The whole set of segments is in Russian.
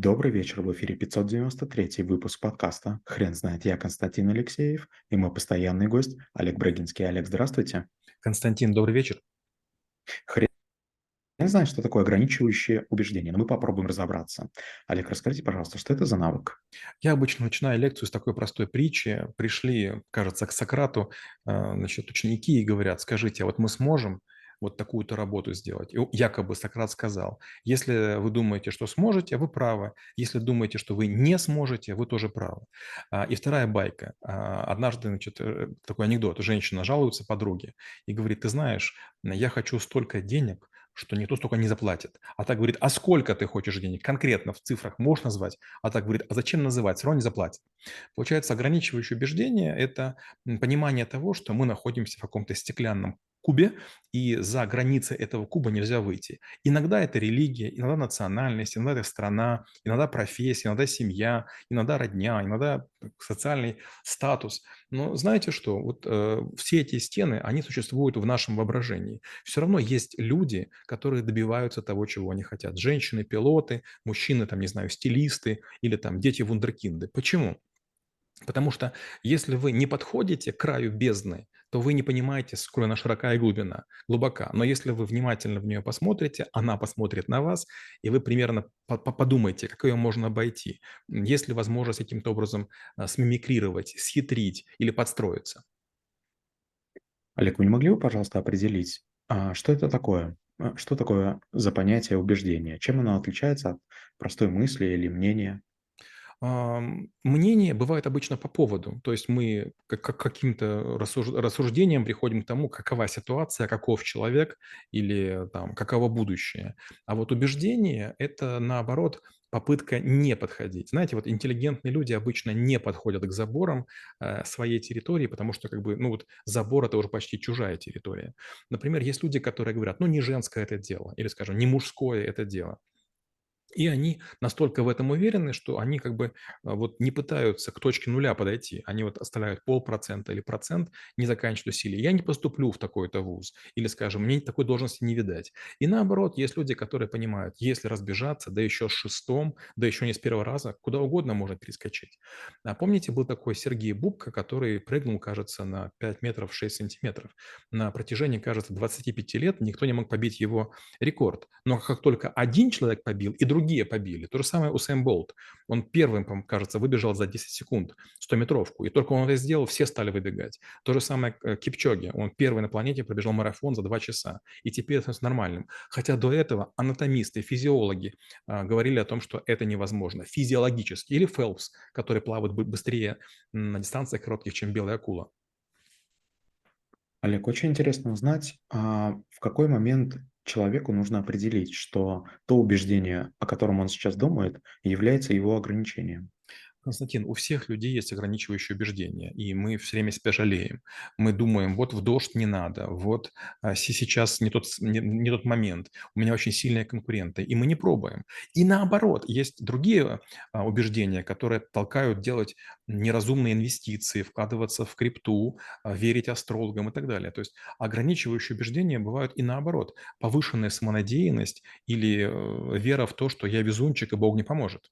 Добрый вечер, в эфире 593 выпуск подкаста «Хрен знает». Я Константин Алексеев и мой постоянный гость Олег Брагинский. Олег, здравствуйте. Константин, добрый вечер. Хрен знает, что такое ограничивающее убеждение, но мы попробуем разобраться. Олег, расскажите, пожалуйста, что это за навык? Я обычно начинаю лекцию с такой простой притчи. Пришли, кажется, к Сократу э, значит, ученики и говорят, скажите, а вот мы сможем вот такую-то работу сделать. И якобы Сократ сказал, если вы думаете, что сможете, вы правы. Если думаете, что вы не сможете, вы тоже правы. А, и вторая байка. А, однажды, значит, э, такой анекдот. Женщина жалуется подруге и говорит, ты знаешь, я хочу столько денег, что никто столько не заплатит. А так говорит, а сколько ты хочешь денег? Конкретно в цифрах можешь назвать? А так говорит, а зачем называть? Все равно не заплатит. Получается, ограничивающее убеждение – это понимание того, что мы находимся в каком-то стеклянном кубе, и за границы этого куба нельзя выйти. Иногда это религия, иногда национальность, иногда это страна, иногда профессия, иногда семья, иногда родня, иногда социальный статус. Но знаете что? Вот э, все эти стены, они существуют в нашем воображении. Все равно есть люди, которые добиваются того, чего они хотят. Женщины, пилоты, мужчины, там, не знаю, стилисты или там дети вундеркинды. Почему? Потому что если вы не подходите к краю бездны, то вы не понимаете, сколько она широка и глубина, глубока. Но если вы внимательно в нее посмотрите, она посмотрит на вас, и вы примерно подумайте, как ее можно обойти. Есть ли возможность каким-то образом а, смимикрировать, схитрить или подстроиться? Олег, вы не могли бы, пожалуйста, определить, а, что это такое? А, что такое за понятие убеждения? Чем оно отличается от простой мысли или мнения? Мнение бывает обычно по поводу. То есть мы как, как каким-то рассуждением приходим к тому, какова ситуация, каков человек или там, каково будущее. А вот убеждение – это, наоборот, попытка не подходить. Знаете, вот интеллигентные люди обычно не подходят к заборам э, своей территории, потому что как бы, ну вот забор это уже почти чужая территория. Например, есть люди, которые говорят, ну не женское это дело, или, скажем, не мужское это дело. И они настолько в этом уверены, что они как бы а, вот не пытаются к точке нуля подойти. Они вот оставляют полпроцента или процент, не заканчивают усилия. Я не поступлю в такой-то вуз. Или, скажем, мне такой должности не видать. И наоборот, есть люди, которые понимают, если разбежаться, да еще с шестом, да еще не с первого раза, куда угодно можно перескочить. А помните, был такой Сергей Бубка, который прыгнул, кажется, на 5 метров 6 сантиметров. На протяжении, кажется, 25 лет никто не мог побить его рекорд. Но как только один человек побил, и другой другие побили. То же самое у Сэм Болт. Он первым, кажется, выбежал за 10 секунд 100-метровку, и только он это сделал, все стали выбегать. То же самое э, Кипчоги. Он первый на планете пробежал марафон за 2 часа, и теперь это нормальным. Хотя до этого анатомисты, физиологи а, говорили о том, что это невозможно физиологически. Или Фелпс, который плавает быстрее на дистанциях коротких, чем белая акула. Олег, очень интересно узнать, а в какой момент человеку нужно определить, что то убеждение, о котором он сейчас думает, является его ограничением. Константин, у всех людей есть ограничивающие убеждения, и мы все время себя жалеем. Мы думаем, вот в дождь не надо, вот а, сейчас не тот, не, не тот момент, у меня очень сильные конкуренты, и мы не пробуем. И наоборот, есть другие а, убеждения, которые толкают делать неразумные инвестиции, вкладываться в крипту, а, верить астрологам и так далее. То есть ограничивающие убеждения бывают и наоборот, повышенная самонадеянность или э, вера в то, что я везунчик и Бог не поможет.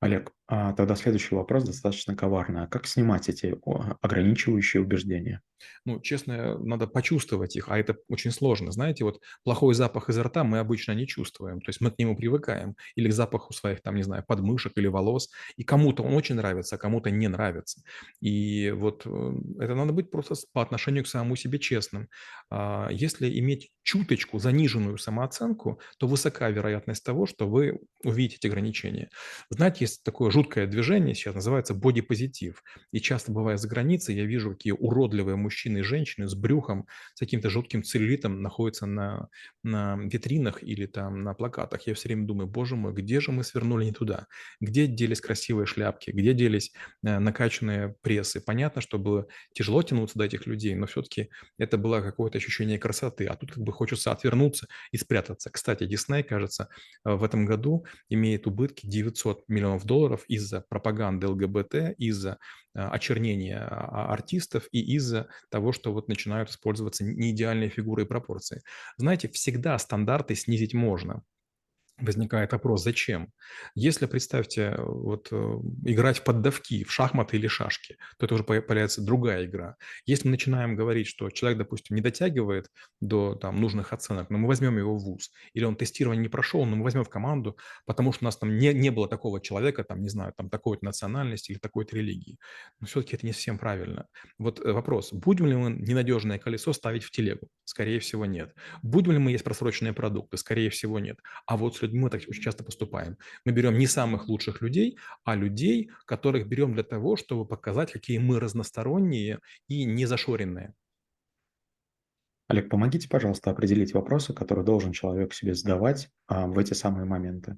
Олег, а тогда следующий вопрос достаточно коварный. А как снимать эти ограничивающие убеждения? Ну, честно, надо почувствовать их, а это очень сложно. Знаете, вот плохой запах изо рта мы обычно не чувствуем, то есть мы к нему привыкаем. Или к запаху своих, там, не знаю, подмышек или волос. И кому-то он очень нравится, а кому-то не нравится. И вот э, это надо быть просто по отношению к самому себе честным. А если иметь чуточку заниженную самооценку, то высока вероятность того, что вы увидите эти ограничения. Знаете, есть такое жуткое движение, сейчас называется бодипозитив. И часто бывая за границей, я вижу, какие уродливые мужчины и женщины с брюхом, с каким-то жутким целлюлитом находятся на, на витринах или там на плакатах. Я все время думаю, боже мой, где же мы свернули не туда? Где делись красивые шляпки? Где делись э, накачанные прессы? Понятно, что было тяжело тянуться до этих людей, но все-таки это было какое-то ощущение красоты. А тут как бы хочется отвернуться и спрятаться. Кстати, Дисней, кажется, э, в этом году имеет убытки 900 миллионов долларов из-за пропаганды ЛГБТ, из-за э, очернения а, артистов и из-за того, что вот начинают использоваться неидеальные фигуры и пропорции. Знаете, всегда стандарты снизить можно. Возникает вопрос: зачем? Если, представьте, вот, э, играть в поддавки, в шахматы или шашки, то это уже по появляется другая игра. Если мы начинаем говорить, что человек, допустим, не дотягивает до там нужных оценок, но мы возьмем его в вуз, или он тестирование не прошел, но мы возьмем в команду, потому что у нас там не не было такого человека, там, не знаю, там такой-то национальности или такой-то религии. Но все-таки это не совсем правильно. Вот, э, вопрос: будем ли мы ненадежное колесо ставить в телегу? Скорее всего, нет. Будем ли мы есть просроченные продукты? Скорее всего, нет. А вот с людьми мы так очень часто поступаем. Мы берем не самых лучших людей, а людей, которых берем для того, чтобы показать, какие мы разносторонние и незашоренные. Олег, помогите, пожалуйста, определить вопросы, которые должен человек себе задавать а, в эти самые моменты.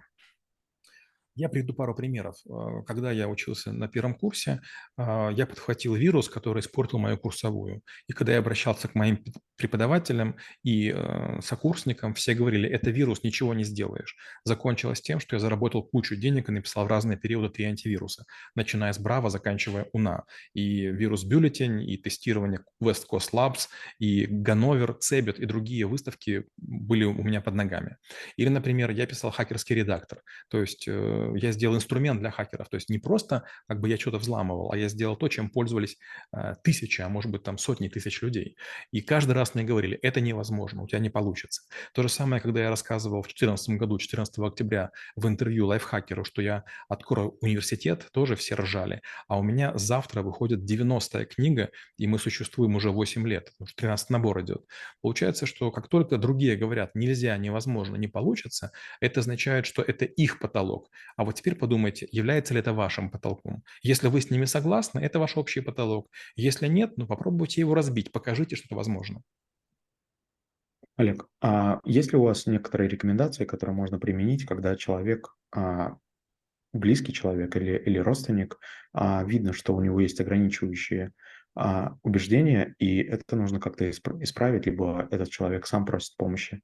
Я приведу пару примеров. А, когда я учился на первом курсе, а, я подхватил вирус, который испортил мою курсовую. И когда я обращался к моим преподавателям и э, сокурсникам, все говорили, это вирус, ничего не сделаешь. Закончилось тем, что я заработал кучу денег и написал в разные периоды три антивируса, начиная с Браво, заканчивая УНА. И вирус бюллетень, и тестирование West Coast Labs, и Ганновер, Цебет и другие выставки были у меня под ногами. Или, например, я писал хакерский редактор. То есть э, я сделал инструмент для хакеров. То есть не просто как бы я что-то взламывал, а я сделал то, чем пользовались э, тысячи, а может быть там сотни тысяч людей. И каждый раз мне говорили, это невозможно, у тебя не получится. То же самое, когда я рассказывал в 2014 году, 14 октября в интервью лайфхакеру, что я открою университет, тоже все ржали. А у меня завтра выходит 90-я книга, и мы существуем уже 8 лет, 13 набор идет. Получается, что как только другие говорят, нельзя, невозможно, не получится, это означает, что это их потолок. А вот теперь подумайте, является ли это вашим потолком. Если вы с ними согласны, это ваш общий потолок. Если нет, ну попробуйте его разбить, покажите, что это возможно. Олег, а есть ли у вас некоторые рекомендации, которые можно применить, когда человек, а, близкий человек или, или родственник, а, видно, что у него есть ограничивающие а, убеждения, и это нужно как-то исправить, либо этот человек сам просит помощи?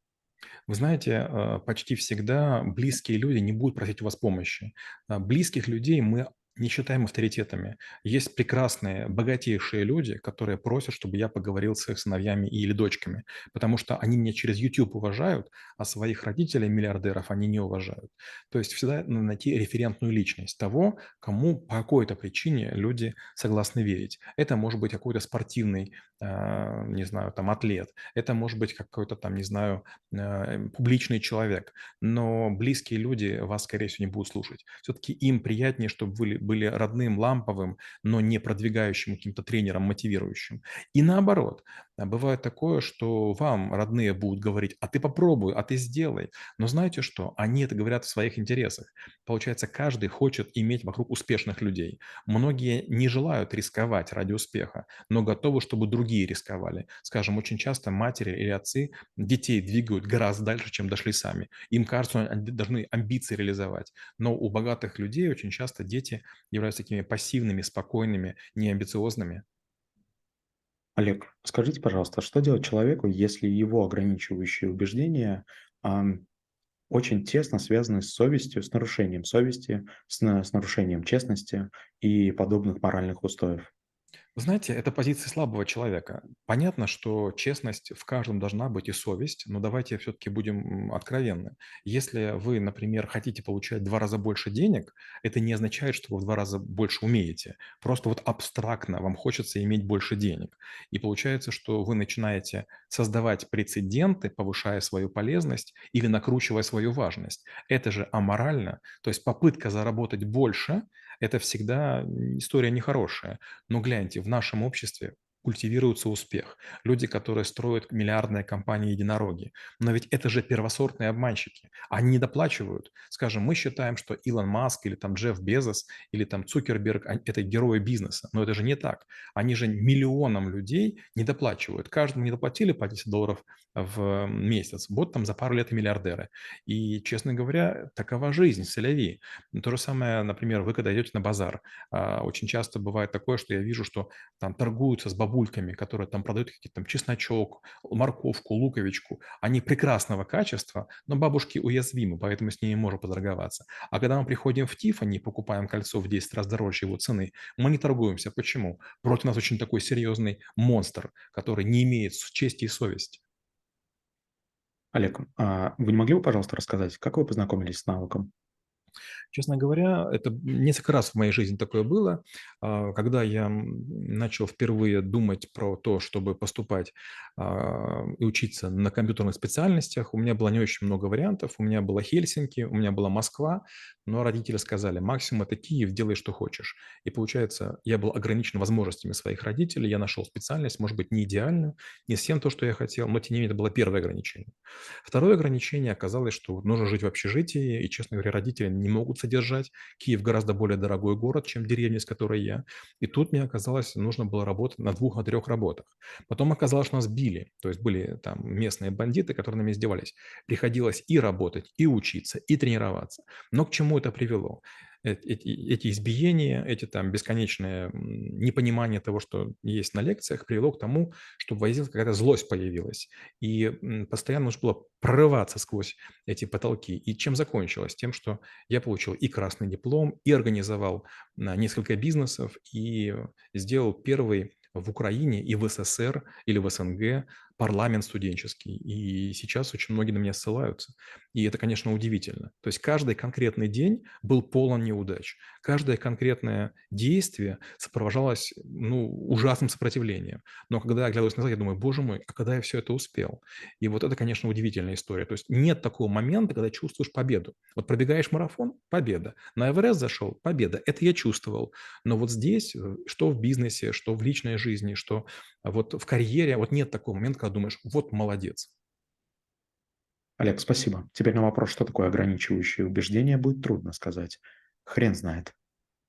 Вы знаете, э, почти всегда близкие люди не будут просить у вас помощи. А, близких людей мы не считаем авторитетами. Есть прекрасные, богатейшие люди, которые просят, чтобы я поговорил с их сыновьями или дочками, потому что они меня через YouTube уважают, а своих родителей, миллиардеров, они не уважают. То есть всегда надо найти референтную личность того, кому по какой-то причине люди согласны верить. Это может быть какой-то спортивный, а, не знаю, там, атлет, это может быть какой-то там, не знаю, а, публичный человек, но близкие люди вас, скорее всего, не будут слушать. Все-таки им приятнее, чтобы вы были родным, ламповым, но не продвигающим каким-то тренером, мотивирующим. И наоборот, а бывает такое, что вам родные будут говорить, а ты попробуй, а ты сделай. Но знаете что? Они это говорят в своих интересах. Получается, каждый хочет иметь вокруг успешных людей. Многие не желают рисковать ради успеха, но готовы, чтобы другие рисковали. Скажем, очень часто матери или отцы детей двигают гораздо дальше, чем дошли сами. Им кажется, они должны амбиции реализовать. Но у богатых людей очень часто дети являются такими пассивными, спокойными, неамбициозными. Олег, скажите, пожалуйста, что делать человеку, если его ограничивающие убеждения ам, очень тесно связаны с совестью, с нарушением совести, с, с нарушением честности и подобных моральных устоев? Знаете, это позиция слабого человека. Понятно, что честность в каждом должна быть и совесть, но давайте все-таки будем откровенны. Если вы, например, хотите получать в два раза больше денег, это не означает, что вы в два раза больше умеете. Просто вот абстрактно вам хочется иметь больше денег. И получается, что вы начинаете создавать прецеденты, повышая свою полезность или накручивая свою важность. Это же аморально. То есть попытка заработать больше – это всегда история нехорошая. Но гляньте, в нашем обществе культивируется успех. Люди, которые строят миллиардные компании единороги. Но ведь это же первосортные обманщики. Они не доплачивают. Скажем, мы считаем, что Илон Маск или там Джефф Безос или там Цукерберг – это герои бизнеса. Но это же не так. Они же миллионам людей не доплачивают. Каждому не доплатили по 10 долларов в месяц. Вот там за пару лет и миллиардеры. И, честно говоря, такова жизнь, соляви. То же самое, например, вы когда идете на базар. А, очень часто бывает такое, что я вижу, что там торгуются с бабушками бабульками, которые там продают какие-то там чесночок, морковку, луковичку, они прекрасного качества, но бабушки уязвимы, поэтому с ними можно поторговаться. А когда мы приходим в Тифани, покупаем кольцо в 10 раз дороже его цены, мы не торгуемся. Почему? Против нас очень такой серьезный монстр, который не имеет чести и совести. Олег, а вы не могли бы, пожалуйста, рассказать, как вы познакомились с навыком? Честно говоря, это несколько раз в моей жизни такое было. А, когда я начал впервые думать про то, чтобы поступать а, и учиться на компьютерных специальностях, у меня было не очень много вариантов. У меня было Хельсинки, у меня была Москва, но родители сказали, максимум это Киев, делай, что хочешь. И получается, я был ограничен возможностями своих родителей, я нашел специальность, может быть, не идеальную, не всем то, что я хотел, но тем не менее это было первое ограничение. Второе ограничение оказалось, что нужно жить в общежитии, и, честно говоря, родители не могут содержать. Киев гораздо более дорогой город, чем деревня, с которой я. И тут мне оказалось, нужно было работать на двух, на трех работах. Потом оказалось, что нас били. То есть были там местные бандиты, которые нами издевались. Приходилось и работать, и учиться, и тренироваться. Но к чему это привело? Эти, эти избиения, эти там бесконечное непонимание того, что есть на лекциях, привело к тому, что в Войзе какая-то злость появилась. И постоянно нужно было прорываться сквозь эти потолки. И чем закончилось? Тем, что я получил и красный диплом, и организовал несколько бизнесов, и сделал первый в Украине и в СССР или в СНГ парламент студенческий. И сейчас очень многие на меня ссылаются. И это, конечно, удивительно. То есть каждый конкретный день был полон неудач. Каждое конкретное действие сопровождалось ну, ужасным сопротивлением. Но когда я оглядываюсь назад, я думаю, боже мой, а когда я все это успел? И вот это, конечно, удивительная история. То есть нет такого момента, когда чувствуешь победу. Вот пробегаешь марафон – победа. На Эверест зашел – победа. Это я чувствовал. Но вот здесь, э, что в бизнесе, что в личной жизни, что вот в карьере, вот нет такого момента, когда думаешь, вот молодец. Олег, спасибо. Теперь на вопрос, что такое ограничивающее убеждение, будет трудно сказать. Хрен знает.